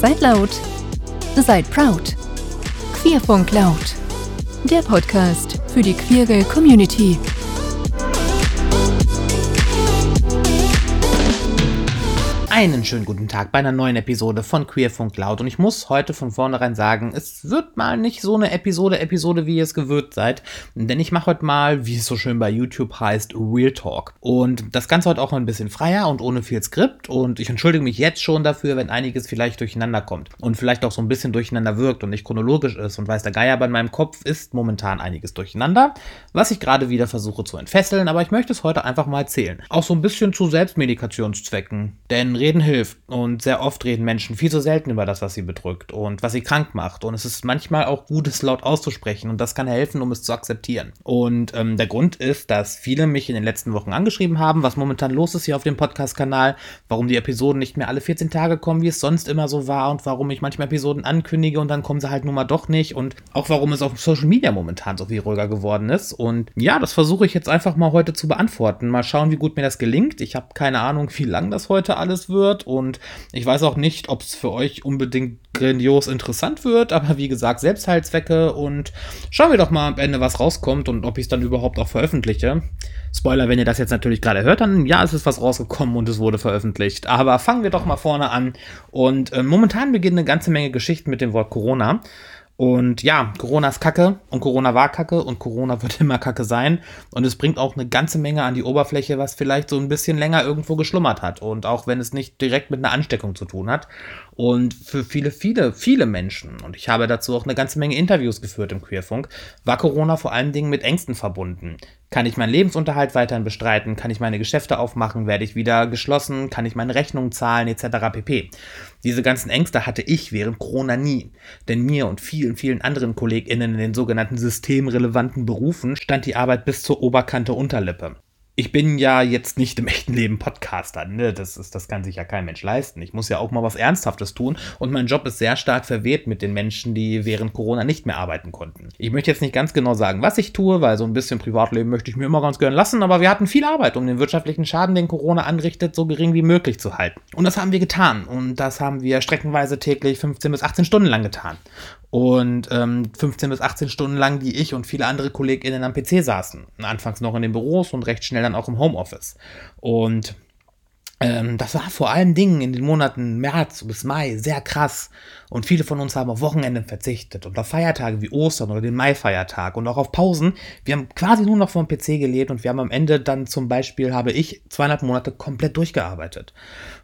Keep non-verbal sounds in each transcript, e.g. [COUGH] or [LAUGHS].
Seid laut, seid proud. Queerfunk Laut. Der Podcast für die queere Community. Einen schönen guten Tag bei einer neuen Episode von Queerfunk Laut und ich muss heute von vornherein sagen, es wird mal nicht so eine Episode, Episode, wie ihr es gewöhnt seid, denn ich mache heute mal, wie es so schön bei YouTube heißt, Real Talk. Und das Ganze heute auch ein bisschen freier und ohne viel Skript. Und ich entschuldige mich jetzt schon dafür, wenn einiges vielleicht durcheinander kommt und vielleicht auch so ein bisschen durcheinander wirkt und nicht chronologisch ist. Und weiß der Geier, aber in meinem Kopf ist momentan einiges durcheinander, was ich gerade wieder versuche zu entfesseln, aber ich möchte es heute einfach mal erzählen. Auch so ein bisschen zu Selbstmedikationszwecken, denn Reden hilft. Und sehr oft reden Menschen viel zu selten über das, was sie bedrückt und was sie krank macht. Und es ist manchmal auch gut, es laut auszusprechen. Und das kann helfen, um es zu akzeptieren. Und ähm, der Grund ist, dass viele mich in den letzten Wochen angeschrieben haben, was momentan los ist hier auf dem Podcast-Kanal, warum die Episoden nicht mehr alle 14 Tage kommen, wie es sonst immer so war und warum ich manchmal Episoden ankündige und dann kommen sie halt nun mal doch nicht. Und auch warum es auf Social Media momentan so viel ruhiger geworden ist. Und ja, das versuche ich jetzt einfach mal heute zu beantworten. Mal schauen, wie gut mir das gelingt. Ich habe keine Ahnung, wie lang das heute alles wird wird. Und ich weiß auch nicht, ob es für euch unbedingt grandios interessant wird, aber wie gesagt, Selbstheilzwecke und schauen wir doch mal am Ende, was rauskommt und ob ich es dann überhaupt auch veröffentliche. Spoiler, wenn ihr das jetzt natürlich gerade hört, dann ja, es ist was rausgekommen und es wurde veröffentlicht. Aber fangen wir doch mal vorne an. Und äh, momentan beginnen eine ganze Menge Geschichten mit dem Wort Corona. Und ja, Corona ist Kacke und Corona war Kacke und Corona [LAUGHS] wird immer Kacke sein. Und es bringt auch eine ganze Menge an die Oberfläche, was vielleicht so ein bisschen länger irgendwo geschlummert hat. Und auch wenn es nicht direkt mit einer Ansteckung zu tun hat. Und für viele, viele, viele Menschen, und ich habe dazu auch eine ganze Menge Interviews geführt im Queerfunk, war Corona vor allen Dingen mit Ängsten verbunden. Kann ich meinen Lebensunterhalt weiterhin bestreiten? Kann ich meine Geschäfte aufmachen? Werde ich wieder geschlossen? Kann ich meine Rechnungen zahlen? Etc. pp. Diese ganzen Ängste hatte ich während Corona nie. Denn mir und vielen, vielen anderen KollegInnen in den sogenannten systemrelevanten Berufen stand die Arbeit bis zur Oberkante Unterlippe ich bin ja jetzt nicht im echten Leben Podcaster, ne? Das, ist, das kann sich ja kein Mensch leisten. Ich muss ja auch mal was Ernsthaftes tun und mein Job ist sehr stark verweht mit den Menschen, die während Corona nicht mehr arbeiten konnten. Ich möchte jetzt nicht ganz genau sagen, was ich tue, weil so ein bisschen Privatleben möchte ich mir immer ganz gern lassen, aber wir hatten viel Arbeit, um den wirtschaftlichen Schaden, den Corona anrichtet, so gering wie möglich zu halten. Und das haben wir getan und das haben wir streckenweise täglich 15 bis 18 Stunden lang getan und ähm, 15 bis 18 Stunden lang, die ich und viele andere KollegInnen am PC saßen. Anfangs noch in den Büros und recht schnell dann auch im Homeoffice. Und ähm, das war vor allen Dingen in den Monaten März bis Mai sehr krass. Und viele von uns haben auf Wochenenden verzichtet und auf Feiertage wie Ostern oder den Mai-Feiertag und auch auf Pausen. Wir haben quasi nur noch vor dem PC gelebt und wir haben am Ende dann zum Beispiel, habe ich zweieinhalb Monate komplett durchgearbeitet.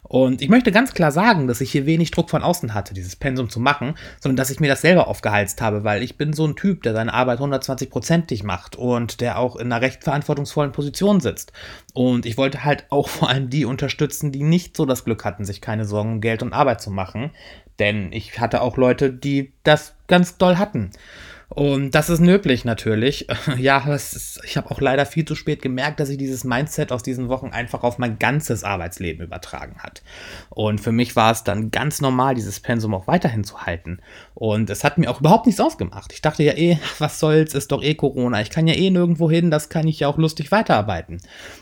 Und ich möchte ganz klar sagen, dass ich hier wenig Druck von außen hatte, dieses Pensum zu machen, sondern dass ich mir das selber aufgeheizt habe, weil ich bin so ein Typ, der seine Arbeit 120-prozentig macht und der auch in einer recht verantwortungsvollen Position sitzt. Und ich wollte halt auch vor allem die unterstützen, die nicht so das Glück hatten, sich keine Sorgen um Geld und Arbeit zu machen. Denn ich hatte auch Leute, die das ganz doll hatten. Und das ist nötig natürlich. [LAUGHS] Ja, ist, ich habe auch leider viel zu spät gemerkt, dass sich dieses Mindset aus diesen Wochen einfach auf mein ganzes Arbeitsleben übertragen hat. Und für mich war es dann ganz normal, dieses Pensum auch weiterhin zu halten. Und es hat mir auch überhaupt nichts ausgemacht. Ich dachte ja eh, [LAUGHS] was soll's, ist doch eh Corona. Ich kann ja eh nirgendwo hin, das kann ich ja auch lustig weiterarbeiten.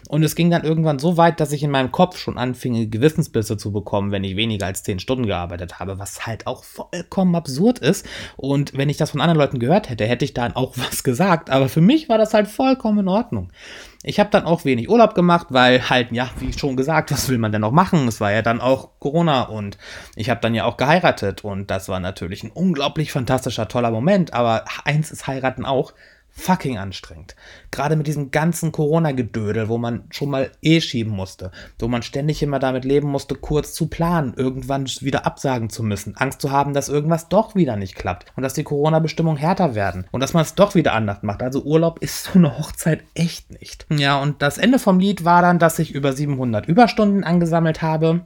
Und es ging dann irgendwann so weit, dass ich in meinem Kopf schon anfing, Gewissensbisse zu bekommen, wenn ich weniger als 10 Stunden gearbeitet habe, was halt auch vollkommen absurd ist. Und wenn ich das von anderen Leuten gehört gehört hätte, hätte ich dann auch [LAUGHS] was gesagt. Aber für mich war das halt vollkommen in Ordnung. Ich habe dann auch wenig Urlaub gemacht, weil halt, ja, wie schon gesagt, was will man denn noch machen? Es war ja dann auch Corona und ich habe dann ja auch geheiratet und das war natürlich ein unglaublich fantastischer, toller Moment. Aber eins ist heiraten auch fucking anstrengend. Gerade mit diesem ganzen Corona-Gedödel, wo man schon mal eh schieben musste, wo man ständig immer damit leben musste, kurz zu planen, irgendwann wieder absagen zu müssen, Angst zu haben, dass irgendwas doch wieder nicht klappt und dass die Corona-Bestimmungen härter werden und dass man es doch wieder anders macht. Also Urlaub ist so eine Hochzeit echt nicht. Ja, und das Ende vom Lied war dann, dass ich über 700 Überstunden angesammelt habe.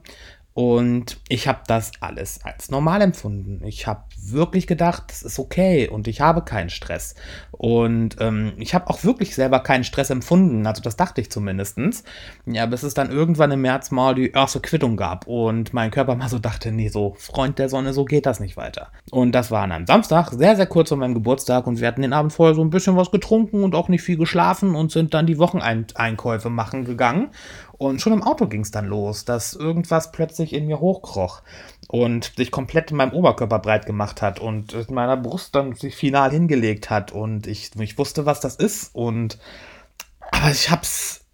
Und ich habe das alles als normal empfunden. Ich habe wirklich gedacht, das ist okay und ich habe keinen Stress. Und ähm, ich habe auch wirklich selber keinen Stress empfunden. Also das dachte ich zumindest. Ja, bis es dann irgendwann im März mal die erste Quittung gab und mein Körper mal so dachte, nee, so Freund der Sonne, so geht das nicht weiter. Und das war an einem Samstag, sehr, sehr kurz vor meinem Geburtstag und wir hatten den Abend vorher so ein bisschen was getrunken und auch nicht viel geschlafen und sind dann die Wocheneinkäufe machen gegangen. Und schon im Auto ging es dann los, dass irgendwas plötzlich in mir hochkroch und sich komplett in meinem Oberkörper breit gemacht hat und in meiner Brust dann sich final hingelegt hat und ich, ich wusste, was das ist und aber ich hab's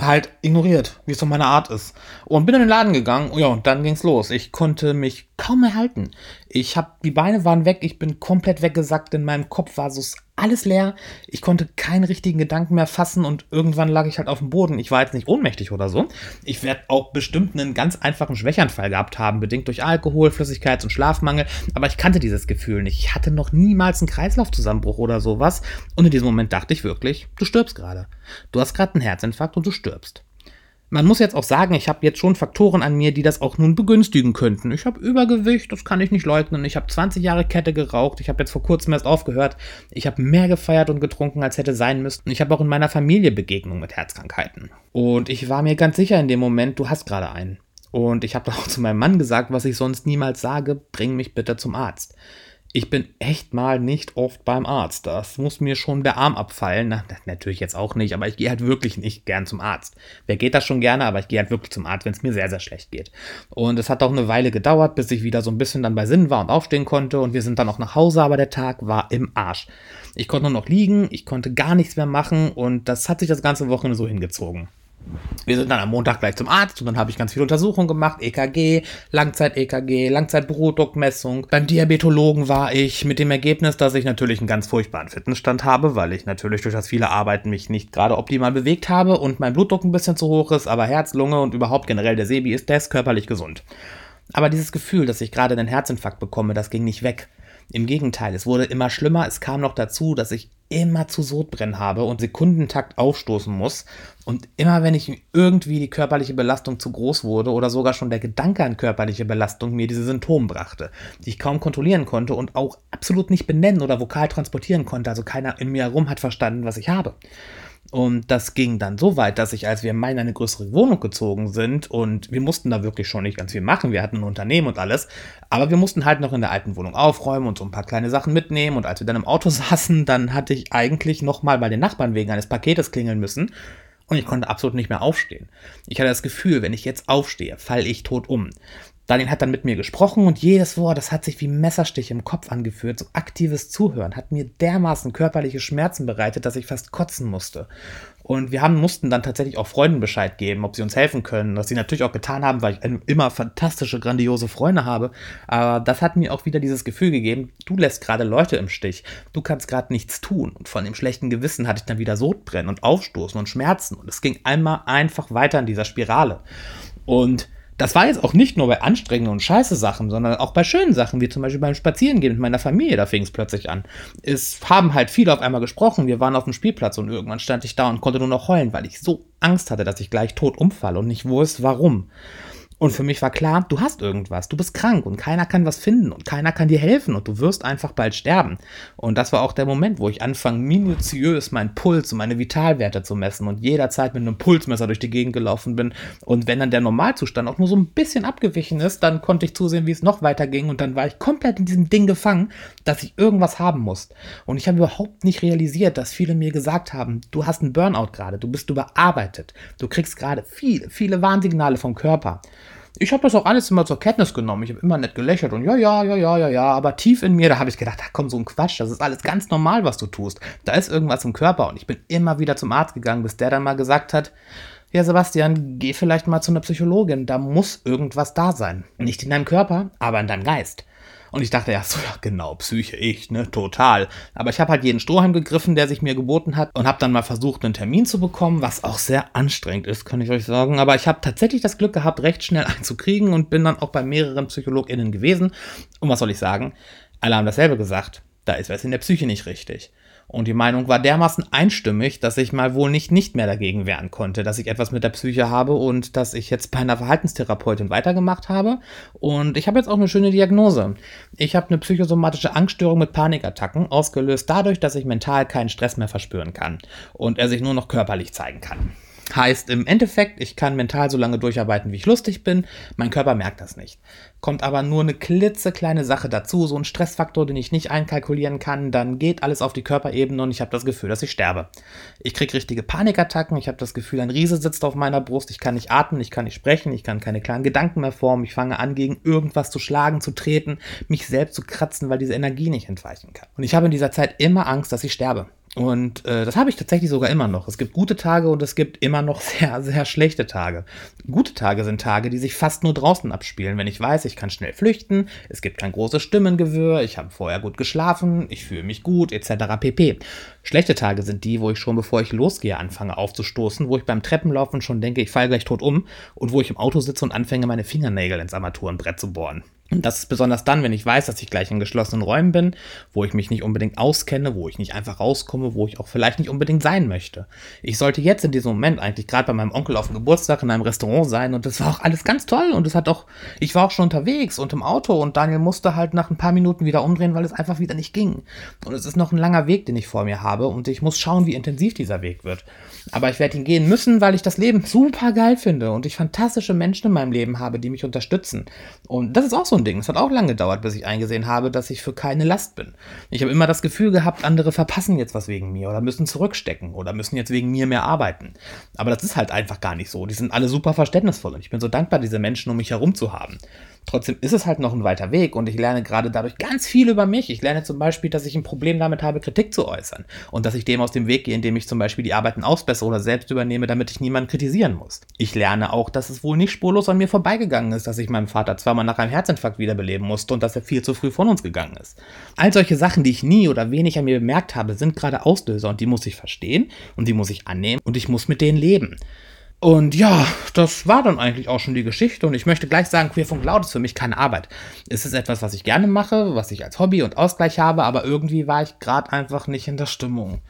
halt ignoriert, wie es so meine Art ist. Und bin in den Laden gegangen, ja, und dann ging's los. Ich konnte mich kaum mehr halten. Ich hab, die Beine waren weg, ich bin komplett weggesackt, in meinem Kopf war so alles leer. Ich konnte keinen richtigen Gedanken mehr fassen und irgendwann lag ich halt auf dem Boden. Ich war jetzt nicht ohnmächtig oder so. Ich werde auch bestimmt einen ganz einfachen Schwächanfall gehabt haben, bedingt durch Alkohol, Flüssigkeits- und Schlafmangel. Aber ich kannte dieses Gefühl nicht. Ich hatte noch niemals einen Kreislaufzusammenbruch oder sowas. Und in diesem Moment dachte ich wirklich, du stirbst gerade. Du hast gerade einen Herzinfarkt und du stirbst. Man muss jetzt auch sagen, ich habe jetzt schon Faktoren an mir, die das auch nun begünstigen könnten. Ich habe Übergewicht, das kann ich nicht leugnen. Ich habe 20 Jahre Kette geraucht. Ich habe jetzt vor kurzem erst aufgehört. Ich habe mehr gefeiert und getrunken, als hätte sein müssen. Ich habe auch in meiner Familie Begegnungen mit Herzkrankheiten. Und ich war mir ganz sicher in dem Moment, du hast gerade einen. Und ich habe auch zu meinem Mann gesagt, was ich sonst niemals sage, bring mich bitte zum Arzt ich bin echt mal nicht oft beim Arzt. Das muss mir schon der Arm abfallen. Na, natürlich jetzt auch nicht, aber ich gehe halt wirklich nicht gern zum Arzt. Wer geht das schon gerne, aber ich gehe halt wirklich zum Arzt, wenn es mir sehr, sehr schlecht geht. Und es hat auch eine Weile gedauert, bis ich wieder so ein bisschen dann bei Sinn war und aufstehen konnte. Und wir sind dann auch nach Hause, aber der Tag war im Arsch. Ich konnte nur noch liegen, ich konnte gar nichts mehr machen und das hat sich das ganze Wochenende so hingezogen. Wir sind dann am Montag gleich zum Arzt und dann habe ich ganz viele Untersuchungen gemacht, EKG, Langzeit-EKG, Langzeit-Blutdruckmessung. Beim Diabetologen war ich mit dem Ergebnis, dass ich natürlich einen ganz furchtbaren Fitnessstand habe, weil ich natürlich durch das viele Arbeiten mich nicht gerade optimal bewegt habe und mein Blutdruck ein bisschen zu hoch ist, aber Herz, Lunge und überhaupt generell der Sebi ist, der ist körperlich gesund. Aber dieses Gefühl, dass ich gerade einen Herzinfarkt bekomme, das ging nicht weg. Im Gegenteil, es wurde immer schlimmer. Es kam noch dazu, dass ich immer zu Sodbrennen habe und Sekundentakt aufstoßen muss. Und immer wenn ich irgendwie die körperliche Belastung zu groß wurde oder sogar schon der Gedanke an körperliche Belastung mir diese Symptome brachte, die ich kaum kontrollieren konnte und auch absolut nicht benennen oder vokal transportieren konnte. Also keiner in mir herum hat verstanden, was ich habe. Und das ging dann so weit, dass ich, als wir in eine größere Wohnung gezogen sind, und wir mussten da wirklich schon nicht ganz viel machen, wir hatten ein Unternehmen und alles, aber wir mussten halt noch in der alten Wohnung aufräumen und so ein paar kleine Sachen mitnehmen. Und als wir dann im Auto [LAUGHS] saßen, dann hatte ich eigentlich nochmal bei den Nachbarn wegen eines Paketes klingeln müssen. Und ich konnte absolut nicht mehr aufstehen. Ich hatte das Gefühl, wenn ich jetzt aufstehe, falle ich tot um. Daniel hat dann mit mir gesprochen und jedes Wort, das hat sich wie Messerstich im Kopf angeführt. So aktives Zuhören hat mir dermaßen körperliche Schmerzen bereitet, dass ich fast kotzen musste. Und wir haben, mussten dann tatsächlich auch Freunden Bescheid geben, ob sie uns helfen können. Was sie natürlich auch getan haben, weil ich immer fantastische, grandiose Freunde habe. Aber das hat mir auch wieder dieses Gefühl gegeben, du lässt gerade Leute im Stich. Du kannst gerade nichts tun. Und von dem schlechten Gewissen hatte ich dann wieder Sodbrennen und Aufstoßen und Schmerzen. Und es ging einmal einfach weiter in dieser Spirale. Und das war jetzt auch nicht nur bei anstrengenden und scheiße Sachen, sondern auch bei schönen Sachen, wie zum Beispiel beim Spazierengehen mit meiner Familie, da fing es plötzlich an. Es haben halt viele auf einmal gesprochen, wir waren auf dem Spielplatz und irgendwann stand ich da und konnte nur noch heulen, weil ich so Angst hatte, dass ich gleich tot umfalle und nicht wusste, warum. Und für mich war klar, du hast irgendwas, du bist krank und keiner kann was finden und keiner kann dir helfen und du wirst einfach bald sterben. Und das war auch der Moment, wo ich anfange, minutiös meinen Puls und meine Vitalwerte zu messen und jederzeit mit einem Pulsmesser durch die Gegend gelaufen bin. Und wenn dann der Normalzustand auch nur so ein bisschen abgewichen ist, dann konnte ich zusehen, wie es noch weiter ging und dann war ich komplett in diesem Ding gefangen, dass ich irgendwas haben muss. Und ich habe überhaupt nicht realisiert, dass viele mir gesagt haben, du hast einen Burnout gerade, du bist überarbeitet, du kriegst gerade viele, viele Warnsignale vom Körper. Ich habe das auch alles immer zur Kenntnis genommen. Ich habe immer nett gelächelt und ja, ja, ja, ja, ja, ja. Aber tief in mir, da habe ich gedacht, ach komm, so ein Quatsch, das ist alles ganz normal, was du tust. Da ist irgendwas im Körper. Und ich bin immer wieder zum Arzt gegangen, bis der dann mal gesagt hat, ja, Sebastian, geh vielleicht mal zu einer Psychologin. Da muss irgendwas da sein. Nicht in deinem Körper, aber in deinem Geist. Und ich dachte, ja, so, ja, genau, Psyche, ich, ne, total. Aber ich habe halt jeden Strohhalm gegriffen, der sich mir geboten hat und habe dann mal versucht, einen Termin zu bekommen, was auch sehr anstrengend ist, kann ich euch sagen. Aber ich habe tatsächlich das Glück gehabt, recht schnell einen zu kriegen und bin dann auch bei mehreren PsychologInnen gewesen. Und was soll ich sagen? Alle haben dasselbe gesagt. Da ist was in der Psyche nicht richtig. Und die Meinung war dermaßen einstimmig, dass ich mal wohl nicht, nicht mehr dagegen wehren konnte, dass ich etwas mit der Psyche habe und dass ich jetzt bei einer Verhaltenstherapeutin weitergemacht habe. Und ich habe jetzt auch eine schöne Diagnose. Ich habe eine psychosomatische Angststörung mit Panikattacken, ausgelöst dadurch, dass ich mental keinen Stress mehr verspüren kann und er sich nur noch körperlich zeigen kann. Heißt im Endeffekt, ich kann mental so lange durcharbeiten, wie ich lustig bin. Mein Körper merkt das nicht. Kommt aber nur eine klitzekleine Sache dazu, so ein Stressfaktor, den ich nicht einkalkulieren kann, dann geht alles auf die Körperebene und ich habe das Gefühl, dass ich sterbe. Ich kriege richtige Panikattacken, ich habe das Gefühl, ein Riese sitzt auf meiner Brust, ich kann nicht atmen, ich kann nicht sprechen, ich kann keine klaren Gedanken mehr formen, ich fange an, gegen irgendwas zu schlagen, zu treten, mich selbst zu kratzen, weil diese Energie nicht entweichen kann. Und ich habe in dieser Zeit immer Angst, dass ich sterbe. Und äh, das habe ich tatsächlich sogar immer noch. Es gibt gute Tage und es gibt immer noch [LAUGHS] sehr, sehr schlechte Tage. Gute Tage sind Tage, die sich fast nur draußen abspielen, wenn ich weiß, ich kann schnell flüchten, es gibt kein großes Stimmengewirr, ich habe vorher gut geschlafen, ich fühle mich gut, etc. pp. Schlechte Tage sind die, wo ich schon bevor ich losgehe anfange aufzustoßen, wo ich beim Treppenlaufen schon denke, ich falle gleich tot um und wo ich im Auto sitze und anfange, meine Fingernägel ins Armaturenbrett zu bohren. Und das ist besonders dann, wenn ich weiß, dass ich gleich in geschlossenen Räumen bin, wo ich mich nicht unbedingt auskenne, wo ich nicht einfach rauskomme, wo ich auch vielleicht nicht unbedingt sein möchte. Ich sollte jetzt in diesem Moment eigentlich gerade bei meinem Onkel auf dem Geburtstag in einem Restaurant sein und das war auch alles ganz toll und es hat auch, ich war auch schon unterwegs und im Auto und Daniel musste halt nach ein paar Minuten wieder umdrehen, weil es einfach wieder nicht ging. Und es ist noch ein langer Weg, den ich vor mir habe und ich muss schauen, wie intensiv dieser Weg wird. Aber ich werde ihn gehen müssen, weil ich das Leben super geil finde und ich fantastische Menschen in meinem Leben habe, die mich unterstützen. Und das ist auch so ein Ding. Es hat auch lange gedauert, bis ich eingesehen habe, dass ich für keine Last bin. Ich habe immer das Gefühl gehabt, andere verpassen jetzt was wegen mir oder müssen zurückstecken oder müssen jetzt wegen mir mehr arbeiten. Aber das ist halt einfach gar nicht so. Die sind alle super verständnisvoll und ich bin so dankbar, diese Menschen um mich herum zu haben. Trotzdem ist es halt noch ein weiter Weg und ich lerne gerade dadurch ganz viel über mich. Ich lerne zum Beispiel, dass ich ein Problem damit habe, Kritik zu äußern und dass ich dem aus dem Weg gehe, indem ich zum Beispiel die Arbeiten ausbessere oder selbst übernehme, damit ich niemanden kritisieren muss. Ich lerne auch, dass es wohl nicht spurlos an mir vorbeigegangen ist, dass ich meinem Vater zweimal nach einem Herzinfarkt wiederbeleben musste und dass er viel zu früh von uns gegangen ist. All solche Sachen, die ich nie oder wenig an mir bemerkt habe, sind gerade Auslöser und die muss ich verstehen und die muss ich annehmen und ich muss mit denen leben. Und ja, das war dann eigentlich auch schon die Geschichte. Und ich möchte gleich sagen, Queerfunk Laut ist für mich keine Arbeit. Es ist etwas, was ich gerne mache, was ich als Hobby und Ausgleich habe, aber irgendwie war ich gerade einfach nicht in der Stimmung.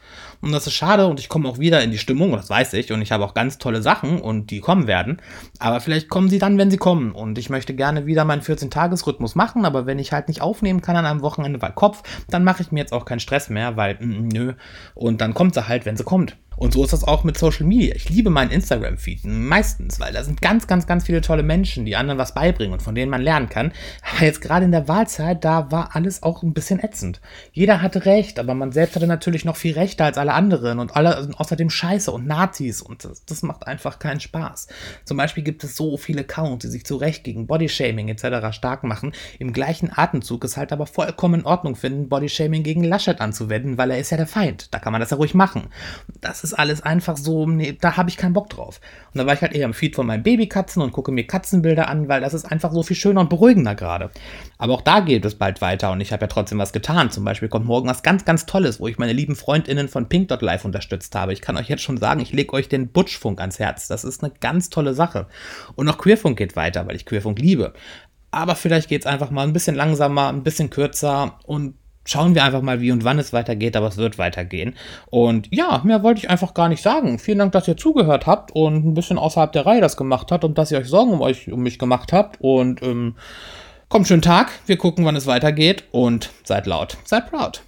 Und das ist schade und ich komme auch wieder in die Stimmung, das weiß ich. Und ich habe auch ganz tolle Sachen und die kommen werden. Aber vielleicht kommen sie dann, wenn sie kommen. Und ich möchte gerne wieder meinen 14-Tages-Rhythmus machen, aber wenn ich halt nicht aufnehmen kann an einem Wochenende, weil Kopf, dann mache ich mir jetzt auch keinen Stress mehr, weil, mm, nö. Und dann kommt sie halt, wenn sie kommt. Und so ist das auch mit Social Media. Ich liebe meinen Instagram-Feed meistens, weil da sind ganz, ganz, ganz viele tolle Menschen, die anderen was beibringen und von denen man lernen kann. Aber jetzt gerade in der Wahlzeit, da war alles auch ein bisschen ätzend. Jeder hatte recht, aber man selbst hatte natürlich noch viel rechter als alle anderen und alle sind außerdem Scheiße und Nazis und das, das macht einfach keinen Spaß. Zum Beispiel gibt es so viele Accounts, die sich zu Recht gegen Bodyshaming etc. stark machen. Im gleichen Atemzug es halt aber vollkommen in Ordnung finden, Bodyshaming gegen Laschet anzuwenden, weil er ist ja der Feind. Da kann man das ja ruhig machen. Das ist ist alles einfach so, nee, da habe ich keinen Bock drauf. Und da war ich halt eher im Feed von meinen Babykatzen und gucke mir Katzenbilder an, weil das ist einfach so viel schöner und beruhigender gerade. Aber auch da geht es bald weiter und ich habe ja trotzdem was getan. Zum Beispiel kommt morgen was ganz, ganz Tolles, wo ich meine lieben FreundInnen von Pink.live unterstützt habe. Ich kann euch jetzt schon sagen, ich lege euch den Butchfunk ans Herz. Das ist eine ganz tolle Sache. Und auch Queerfunk geht weiter, weil ich Queerfunk liebe. Aber vielleicht geht es einfach mal ein bisschen langsamer, ein bisschen kürzer und schauen wir einfach mal, wie und wann es weitergeht, aber es wird weitergehen. Und ja, mehr wollte ich einfach gar nicht sagen. Vielen Dank, dass ihr zugehört habt und ein bisschen außerhalb der Reihe das gemacht habt und dass ihr euch Sorgen um euch um mich gemacht habt. Und ähm, kommt schönen Tag, wir gucken, wann es weitergeht und seid laut, seid proud.